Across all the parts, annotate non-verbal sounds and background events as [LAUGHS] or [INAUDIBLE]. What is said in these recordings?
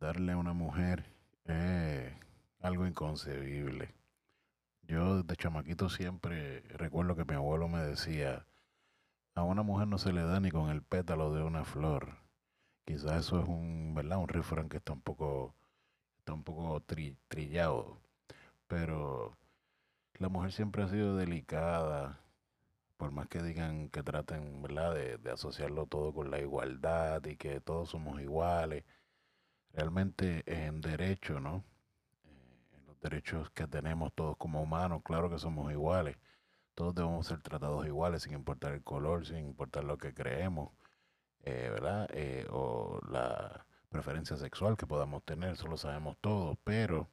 darle a una mujer es algo inconcebible. Yo de chamaquito siempre recuerdo que mi abuelo me decía, a una mujer no se le da ni con el pétalo de una flor. Quizás eso es un, ¿verdad? Un refrán que está un poco, está un poco trillado. Pero la mujer siempre ha sido delicada, por más que digan que traten, ¿verdad? De, de asociarlo todo con la igualdad y que todos somos iguales. Realmente en derecho, ¿no? Eh, los derechos que tenemos todos como humanos, claro que somos iguales todos debemos ser tratados iguales, sin importar el color, sin importar lo que creemos, eh, ¿verdad? Eh, o la preferencia sexual que podamos tener, eso lo sabemos todos, pero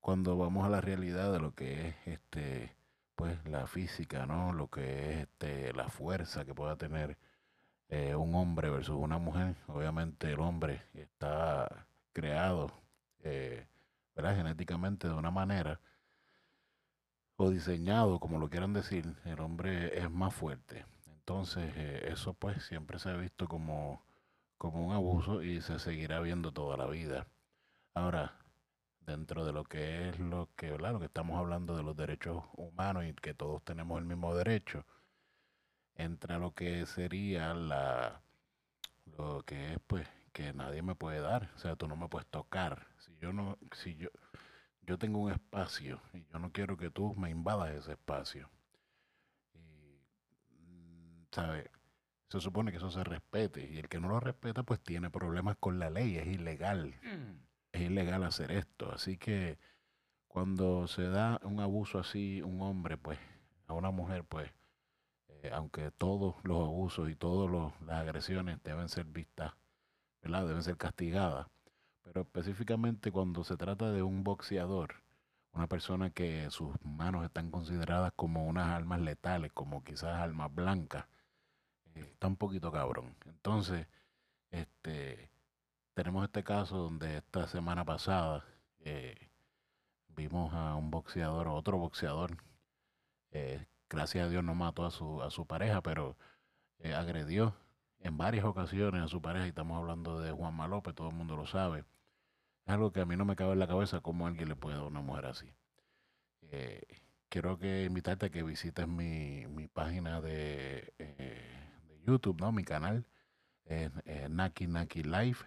cuando vamos a la realidad de lo que es este pues la física, ¿no? Lo que es este la fuerza que pueda tener eh, un hombre versus una mujer, obviamente el hombre está creado ¿verdad? genéticamente de una manera o diseñado, como lo quieran decir, el hombre es más fuerte. Entonces, eh, eso pues siempre se ha visto como, como un abuso y se seguirá viendo toda la vida. Ahora, dentro de lo que es lo que, lo que estamos hablando de los derechos humanos y que todos tenemos el mismo derecho, entra lo que sería la lo que es pues que nadie me puede dar, o sea, tú no me puedes tocar. Si yo no si yo yo tengo un espacio y yo no quiero que tú me invadas ese espacio. Y, mm, ¿sabe? Se supone que eso se respete y el que no lo respeta pues tiene problemas con la ley, es ilegal. Mm. Es ilegal hacer esto. Así que cuando se da un abuso así, un hombre pues a una mujer pues, eh, aunque todos los abusos y todas las agresiones deben ser vistas, ¿verdad? Deben ser castigadas pero específicamente cuando se trata de un boxeador, una persona que sus manos están consideradas como unas armas letales, como quizás armas blancas, eh, está un poquito cabrón. Entonces, este, tenemos este caso donde esta semana pasada eh, vimos a un boxeador, otro boxeador, eh, gracias a Dios no mató a su, a su pareja, pero agredió en varias ocasiones a su pareja, y estamos hablando de Juan López, todo el mundo lo sabe. Es algo que a mí no me cabe en la cabeza cómo alguien le puede dar a una mujer así. Eh, quiero que invitarte a que visites mi, mi página de, eh, YouTube, ¿no? Mi canal, eh, Naki Naki Live.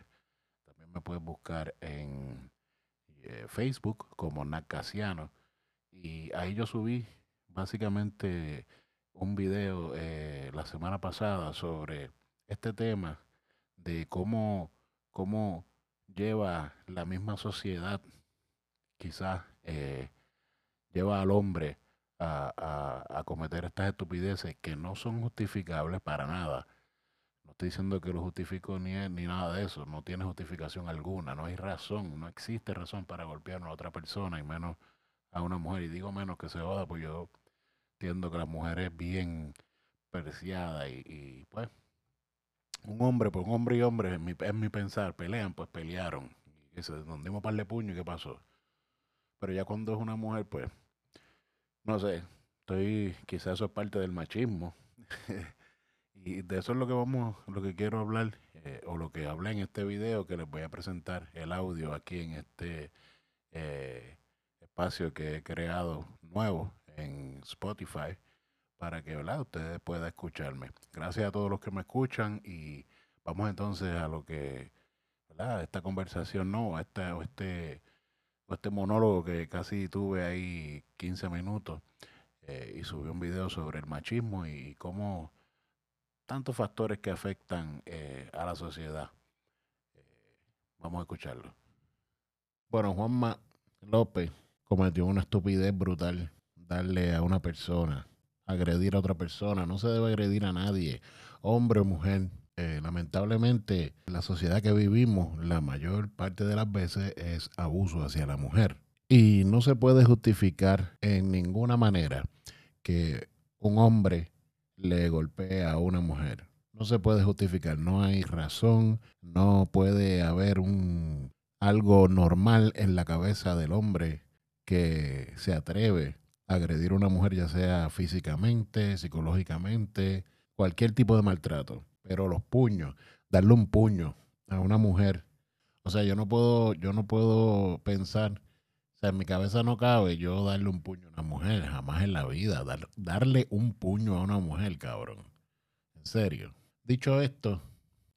También me puedes buscar en Facebook como Nakasiano. Y ahí yo subí básicamente un video la semana pasada sobre este tema de cómo, cómo lleva la misma sociedad, quizás eh, lleva al hombre a, a, cometer estas estupideces que no son justificables para nada. No estoy diciendo que lo justifico ni, ni nada de eso, no tiene justificación alguna, no hay razón, no existe razón para golpear a otra persona y menos a una mujer. Y digo menos que se joda, pues yo entiendo que la mujer es bien preciada y, y pues un hombre, pues un hombre y hombre, en mi, mi pensar, pelean, pues pelearon. Y se nos dimos par de puño y qué pasó. Pero ya cuando es una mujer, pues, no sé, estoy, quizás eso es parte del machismo. [LAUGHS] y de eso es lo que vamos, lo que quiero hablar, eh, o lo que hablé en este video que les voy a presentar el audio aquí en este eh, espacio que he creado nuevo en Spotify para que ¿verdad? ustedes puedan escucharme. Gracias a todos los que me escuchan y vamos entonces a lo que, ¿verdad? Esta conversación, no, este, este, este monólogo que casi tuve ahí 15 minutos eh, y subí un video sobre el machismo y cómo tantos factores que afectan eh, a la sociedad. Eh, vamos a escucharlo. Bueno, Juanma López cometió una estupidez brutal darle a una persona agredir a otra persona, no se debe agredir a nadie, hombre o mujer. Eh, lamentablemente, la sociedad que vivimos, la mayor parte de las veces es abuso hacia la mujer. Y no se puede justificar en ninguna manera que un hombre le golpee a una mujer. No se puede justificar, no hay razón, no puede haber un algo normal en la cabeza del hombre que se atreve agredir a una mujer, ya sea físicamente, psicológicamente, cualquier tipo de maltrato. Pero los puños, darle un puño a una mujer, O sea, yo no puedo, yo no puedo pensar, o sea, en mi cabeza no cabe yo darle un puño a una mujer, jamás en la vida, darle un puño a una mujer, cabrón. En serio. Dicho esto,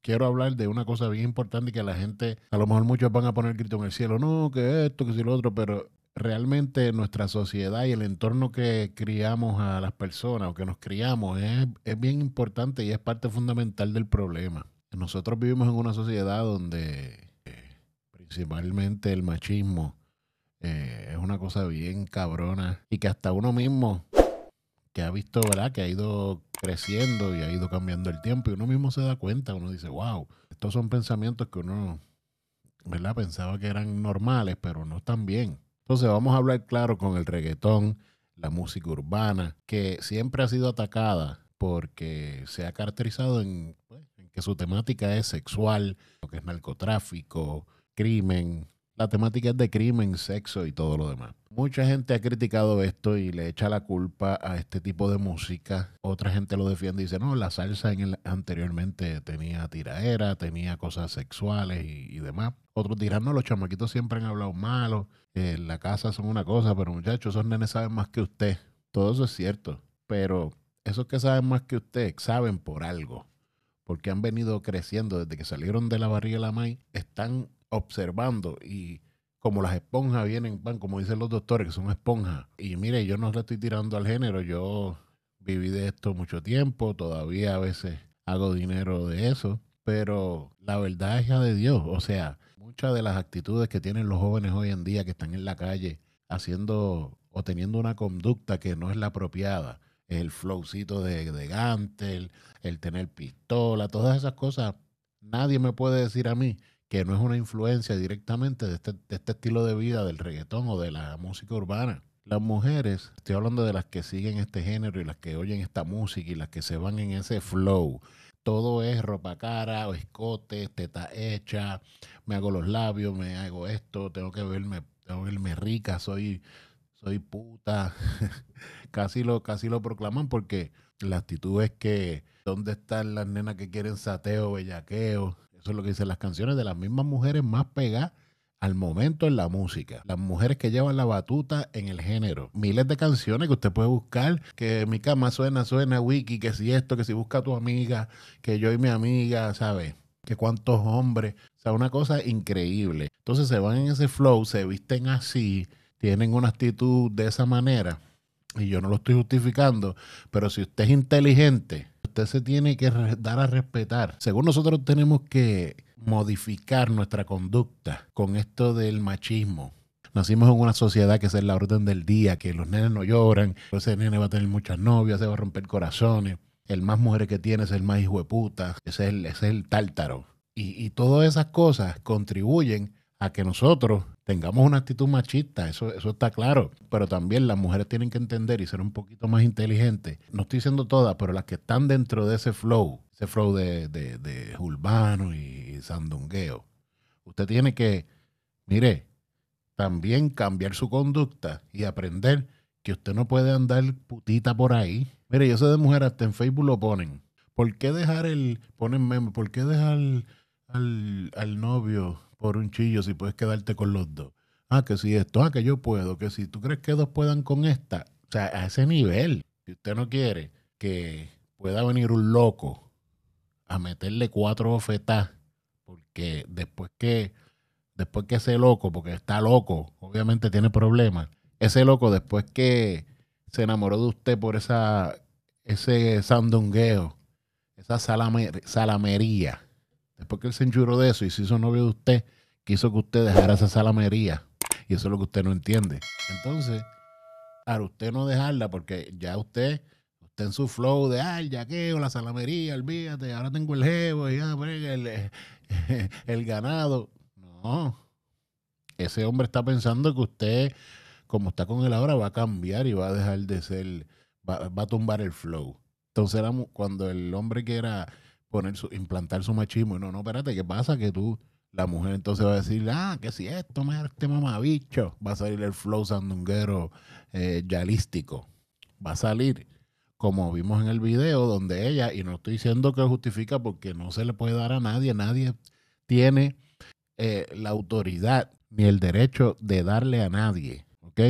quiero hablar de una cosa bien importante que la gente, a lo mejor muchos van a poner grito en el cielo, no, que esto, que si lo otro, pero realmente nuestra sociedad y el entorno que criamos a las personas o que nos criamos es, es bien importante y es parte fundamental del problema. Nosotros vivimos en una sociedad donde eh, principalmente el machismo eh, es una cosa bien cabrona y que hasta uno mismo que ha visto, ¿verdad? Que ha ido creciendo y ha ido cambiando el tiempo y uno mismo se da cuenta, uno dice, wow, estos son pensamientos que uno, ¿verdad? Pensaba que eran normales, pero no están bien. Entonces vamos a hablar claro con el reggaetón, la música urbana, que siempre ha sido atacada porque se ha caracterizado en, pues, en que su temática es sexual, lo que es narcotráfico, crimen, la temática es de crimen, sexo y todo lo demás. Mucha gente ha criticado esto y le echa la culpa a este tipo de música. Otra gente lo defiende y dice, no, la salsa anteriormente tenía tiraera, tenía cosas sexuales y, demás. Otros dirán, no, los chamaquitos siempre han hablado malo, en la casa son una cosa, pero muchachos, esos nenes saben más que usted. Todo eso es cierto, pero esos que saben más que usted saben por algo, porque han venido creciendo desde que salieron de la barriga de la maíz, están observando y como las esponjas vienen, van, como dicen los doctores, que son esponjas. Y mire, yo no le estoy tirando al género, yo viví de esto mucho tiempo, todavía a veces hago dinero de eso, pero la verdad es ya de Dios. O sea, muchas de las actitudes que tienen los jóvenes hoy en día que están en la calle haciendo o teniendo una conducta que no es la apropiada, el flowcito de, de Gantel, el tener pistola, todas esas cosas, nadie me puede decir a mí que no es una influencia directamente de este, de este estilo de vida del reggaetón o de la música urbana. Las mujeres, estoy hablando de las que siguen este género y las que oyen esta música y las que se van en ese flow. Todo es ropa cara o escote, teta hecha, me hago los labios, me hago esto, tengo que verme, tengo que verme rica, soy, soy puta. [LAUGHS] casi, lo, casi lo proclaman porque la actitud es que, ¿dónde están las nenas que quieren sateo, bellaqueo? Eso es lo que dicen las canciones de las mismas mujeres más pegadas al momento en la música. Las mujeres que llevan la batuta en el género. Miles de canciones que usted puede buscar, que mi cama suena, suena, wiki, que si esto, que si busca a tu amiga, que yo y mi amiga, ¿sabes? Que cuántos hombres. O sea, una cosa increíble. Entonces se van en ese flow, se visten así, tienen una actitud de esa manera. Y yo no lo estoy justificando, pero si usted es inteligente, usted se tiene que dar a respetar. Según nosotros tenemos que modificar nuestra conducta con esto del machismo. Nacimos en una sociedad que es la orden del día, que los nenes no lloran, ese nene va a tener muchas novias, se va a romper corazones, el más mujeres que tiene es el más hijo de puta, ese es el, es el tártaro. Y, y todas esas cosas contribuyen a que nosotros tengamos una actitud machista, eso, eso está claro, pero también las mujeres tienen que entender y ser un poquito más inteligentes. No estoy diciendo todas, pero las que están dentro de ese flow, ese flow de, de, de urbano y sandungueo, usted tiene que, mire, también cambiar su conducta y aprender que usted no puede andar putita por ahí. Mire, yo sé de mujeres, hasta en Facebook lo ponen. ¿Por qué dejar el, ponen meme, ¿por qué dejar al, al novio por un chillo si puedes quedarte con los dos. Ah, que si esto, ah, que yo puedo, que si tú crees que dos puedan con esta, o sea, a ese nivel, si usted no quiere que pueda venir un loco a meterle cuatro bofetas, porque después que, después que ese loco, porque está loco, obviamente tiene problemas, ese loco después que se enamoró de usted por esa, ese sandungueo, esa salamería, Después que él se enchuró de eso y se hizo novio de usted, quiso que usted dejara esa salamería. Y eso es lo que usted no entiende. Entonces, al usted no dejarla, porque ya usted, usted en su flow de, ay, el yaqueo, la salamería, olvídate, ahora tengo el jevo y ya, el, [LAUGHS] el ganado. No. Ese hombre está pensando que usted, como está con él ahora, va a cambiar y va a dejar de ser, va, va a tumbar el flow. Entonces, cuando el hombre que era poner su, implantar su machismo. No, no, espérate, ¿qué pasa? Que tú, la mujer entonces va a decir, ah, que si esto, me este mamabicho, va a salir el flow sandunguero eh, yalístico. Va a salir, como vimos en el video, donde ella, y no estoy diciendo que justifica porque no se le puede dar a nadie, nadie tiene eh, la autoridad ni el derecho de darle a nadie, ¿ok?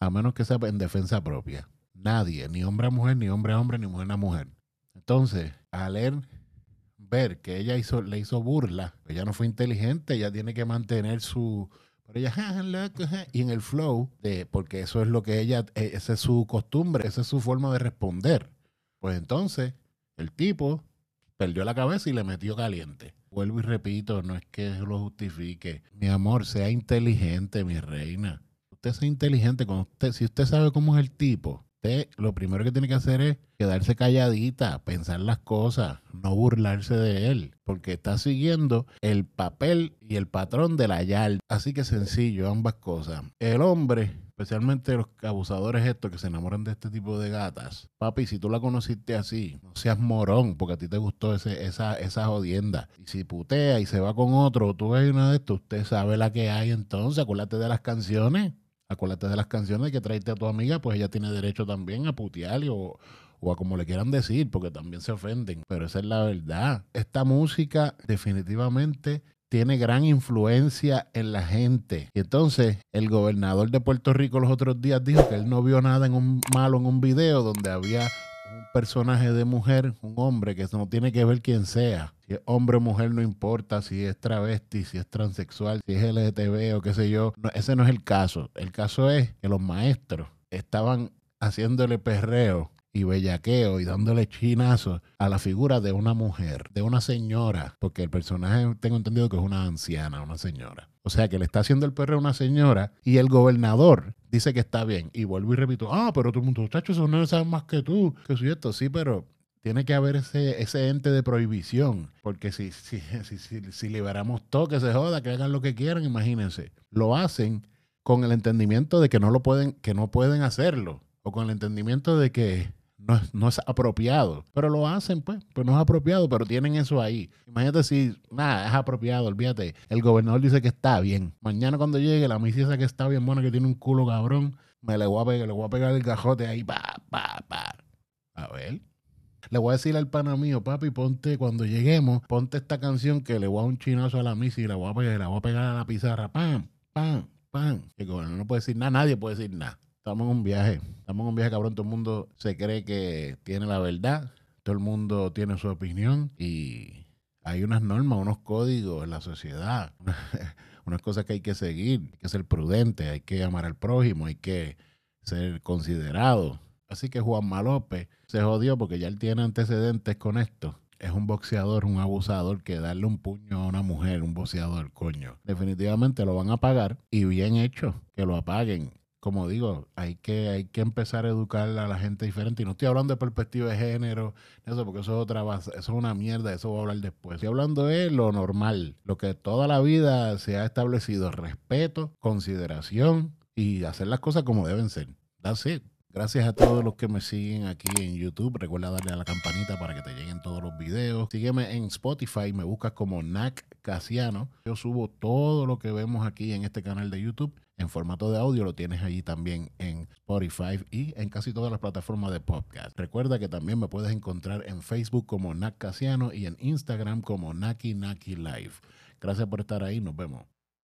A menos que sea en defensa propia. Nadie, ni hombre a mujer, ni hombre a hombre, ni mujer a mujer. Entonces, al ver que ella hizo, le hizo burla, ella no fue inteligente, ella tiene que mantener su... Pero ella, y en el flow, de, porque eso es lo que ella, e, esa es su costumbre, esa es su forma de responder. Pues entonces, el tipo perdió la cabeza y le metió caliente. Vuelvo y repito, no es que lo justifique. Mi amor, sea inteligente, mi reina. Usted sea inteligente. Cuando usted, si usted sabe cómo es el tipo, lo primero que tiene que hacer es quedarse calladita, pensar las cosas, no burlarse de él, porque está siguiendo el papel y el patrón de la YAL. Así que sencillo, ambas cosas. El hombre especialmente los abusadores estos que se enamoran de este tipo de gatas. Papi, si tú la conociste así, no seas morón, porque a ti te gustó ese, esa, esa jodienda. Y si putea y se va con otro, tú ves una de estos, usted sabe la que hay entonces, acuérdate de las canciones. Acuérdate de las canciones que traiste a tu amiga, pues ella tiene derecho también a putearle o, o a como le quieran decir, porque también se ofenden. Pero esa es la verdad. Esta música definitivamente tiene gran influencia en la gente. Y entonces el gobernador de Puerto Rico los otros días dijo que él no vio nada en un malo en un video donde había un personaje de mujer, un hombre, que no tiene que ver quién sea. Si es hombre o mujer, no importa si es travesti, si es transexual, si es LGTB o qué sé yo. ese no es el caso. El caso es que los maestros estaban haciéndole perreo y bellaqueo y dándole chinazos a la figura de una mujer, de una señora, porque el personaje tengo entendido que es una anciana, una señora. O sea que le está haciendo el perro a una señora y el gobernador dice que está bien. Y vuelvo y repito, ah, pero todo el mundo, muchachos, eso no saben más que tú, que soy esto. Sí, pero tiene que haber ese, ese ente de prohibición, porque si, [LAUGHS] si, si, si liberamos todo, que se joda, que hagan lo que quieran, imagínense. Lo hacen con el entendimiento de que no lo pueden, que no pueden hacerlo, o con el entendimiento de que no es, apropiado. Pero lo hacen, pues, pues no es apropiado, pero tienen eso ahí. Imagínate si, nada, es apropiado, olvídate. El gobernador dice que está bien. Mañana cuando llegue la misiesa que está bien buena, que tiene un culo cabrón, me le voy a pegar, le voy a pegar el gajote ahí, pa, pa, pa. A ver. Le voy a decir al pana mío, papi, ponte, cuando lleguemos, ponte esta canción que le voy a un chinazo a la misa y la voy a pegar, la voy a pegar a la pizarra, pam, pam, pam. El gobernador no puede decir nada, nadie puede decir nada. Estamos en un viaje. Estamos en un viaje, cabrón. Todo el mundo se cree que tiene la verdad. Todo el mundo tiene su opinión. Y hay unas normas, unos códigos en la sociedad. [LAUGHS] unas cosas que hay que seguir. Hay que ser prudente. Hay que amar al prójimo. Hay que ser considerado. Así que Juan Malope se jodió porque ya él tiene antecedentes con esto es un boxeador, un abusador, que darle un puño a una mujer, un boxeador, coño. Definitivamente lo van a pagar y bien hecho, que lo apaguen como digo, hay que, hay que empezar a educar a la gente diferente. Y no estoy hablando de perspectiva de género, eso, porque eso es otra base, eso es una mierda, eso voy a hablar después. Estoy hablando de lo normal, lo que toda la vida se ha establecido, respeto, consideración y hacer las cosas como deben ser. That's it. Gracias a todos los que me siguen aquí en YouTube. Recuerda darle a la campanita para que te lleguen todos los videos. Sígueme en Spotify, me buscas como Nac Casiano. Yo subo todo lo que vemos aquí en este canal de YouTube en formato de audio. Lo tienes allí también en Spotify y en casi todas las plataformas de podcast. Recuerda que también me puedes encontrar en Facebook como Nac Casiano y en Instagram como Naki Naki Live. Gracias por estar ahí. Nos vemos.